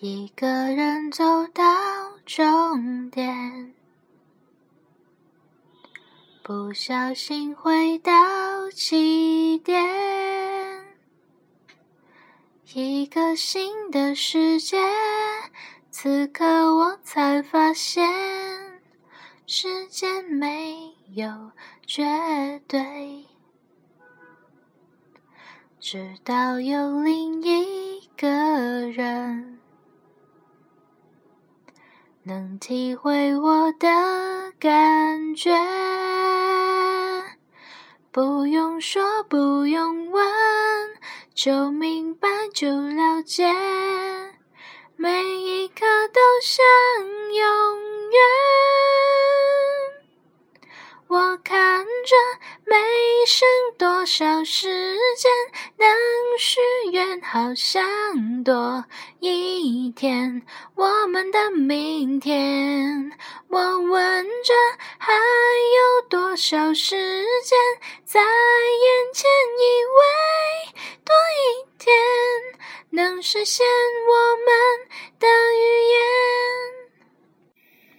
一个人走到终点，不小心回到起点，一个新的世界。此刻我才发现，时间没有绝对。直到有另一个人能体会我的感觉，不用说，不用问，就明白，就了解，每一刻我看着没剩多少时间，能许愿，好想多一天。我们的明天，我问着还有多少时间在眼前，以为多一天能实现我们的预。